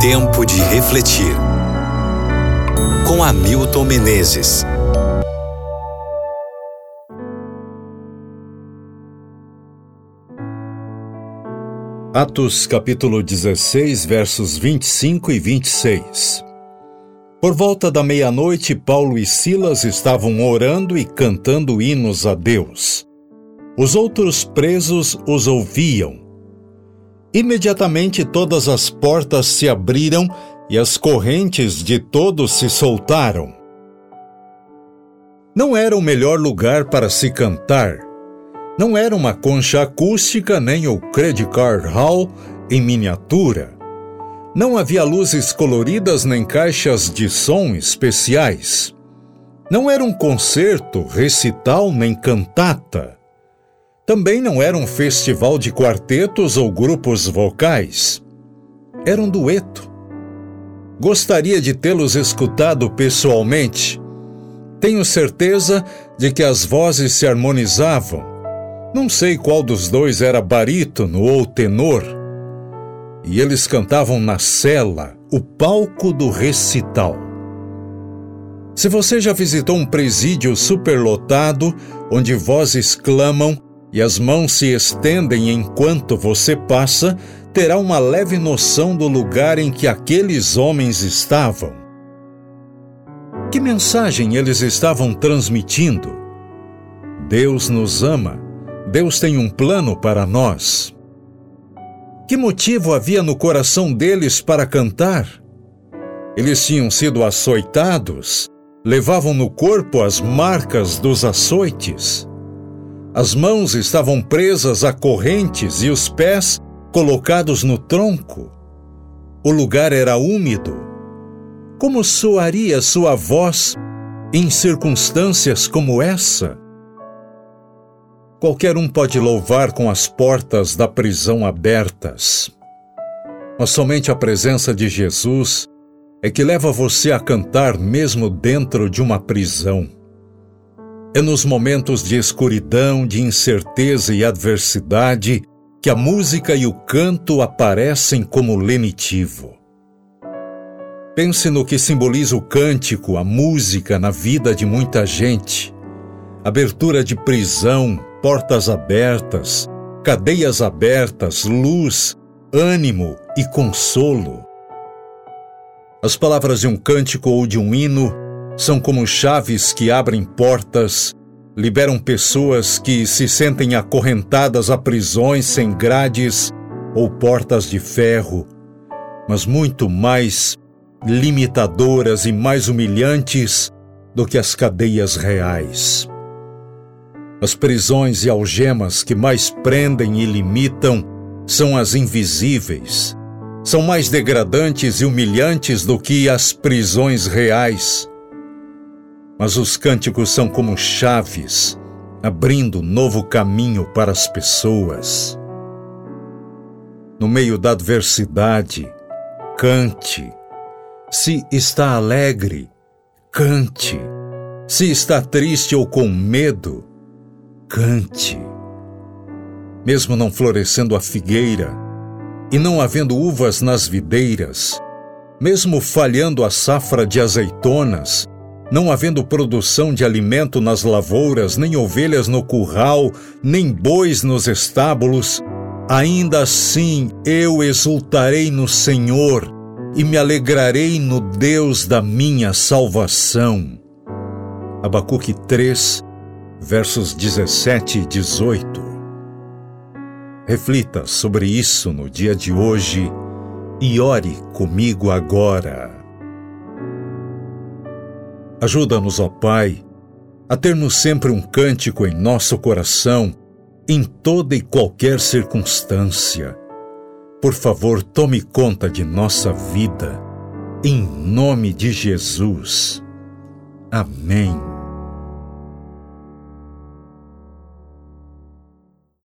Tempo de refletir. Com Hamilton Menezes. Atos capítulo 16, versos 25 e 26. Por volta da meia-noite, Paulo e Silas estavam orando e cantando hinos a Deus. Os outros presos os ouviam. Imediatamente todas as portas se abriram e as correntes de todos se soltaram. Não era o melhor lugar para se cantar. Não era uma concha acústica nem o Credit Card Hall em miniatura. Não havia luzes coloridas nem caixas de som especiais. Não era um concerto, recital nem cantata. Também não era um festival de quartetos ou grupos vocais. Era um dueto. Gostaria de tê-los escutado pessoalmente. Tenho certeza de que as vozes se harmonizavam. Não sei qual dos dois era barítono ou tenor e eles cantavam na cela, o palco do recital. Se você já visitou um presídio superlotado, onde vozes clamam e as mãos se estendem enquanto você passa, terá uma leve noção do lugar em que aqueles homens estavam. Que mensagem eles estavam transmitindo? Deus nos ama. Deus tem um plano para nós. Que motivo havia no coração deles para cantar? Eles tinham sido açoitados, levavam no corpo as marcas dos açoites. As mãos estavam presas a correntes e os pés colocados no tronco. O lugar era úmido. Como soaria sua voz em circunstâncias como essa? Qualquer um pode louvar com as portas da prisão abertas. Mas somente a presença de Jesus é que leva você a cantar mesmo dentro de uma prisão. É nos momentos de escuridão, de incerteza e adversidade que a música e o canto aparecem como lenitivo. Pense no que simboliza o cântico, a música na vida de muita gente. Abertura de prisão, portas abertas, cadeias abertas, luz, ânimo e consolo. As palavras de um cântico ou de um hino são como chaves que abrem portas, liberam pessoas que se sentem acorrentadas a prisões sem grades ou portas de ferro, mas muito mais limitadoras e mais humilhantes do que as cadeias reais. As prisões e algemas que mais prendem e limitam são as invisíveis. São mais degradantes e humilhantes do que as prisões reais. Mas os cânticos são como chaves, abrindo novo caminho para as pessoas. No meio da adversidade, cante. Se está alegre, cante. Se está triste ou com medo, cante. Mesmo não florescendo a figueira, e não havendo uvas nas videiras, mesmo falhando a safra de azeitonas, não havendo produção de alimento nas lavouras, nem ovelhas no curral, nem bois nos estábulos, ainda assim eu exultarei no Senhor e me alegrarei no Deus da minha salvação. Abacuque 3, versos 17 e 18. Reflita sobre isso no dia de hoje e ore comigo agora. Ajuda-nos, ó Pai, a termos sempre um cântico em nosso coração, em toda e qualquer circunstância. Por favor, tome conta de nossa vida, em nome de Jesus. Amém.